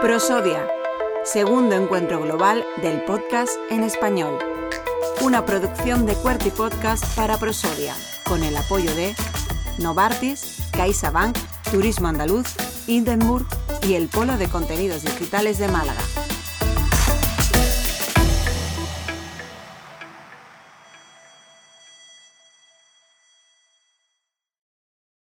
Prosodia, segundo encuentro global del podcast en español. Una producción de Cuerti Podcast para Prosodia, con el apoyo de Novartis, CaixaBank, Turismo Andaluz, Hindenburg y el Polo de Contenidos Digitales de Málaga.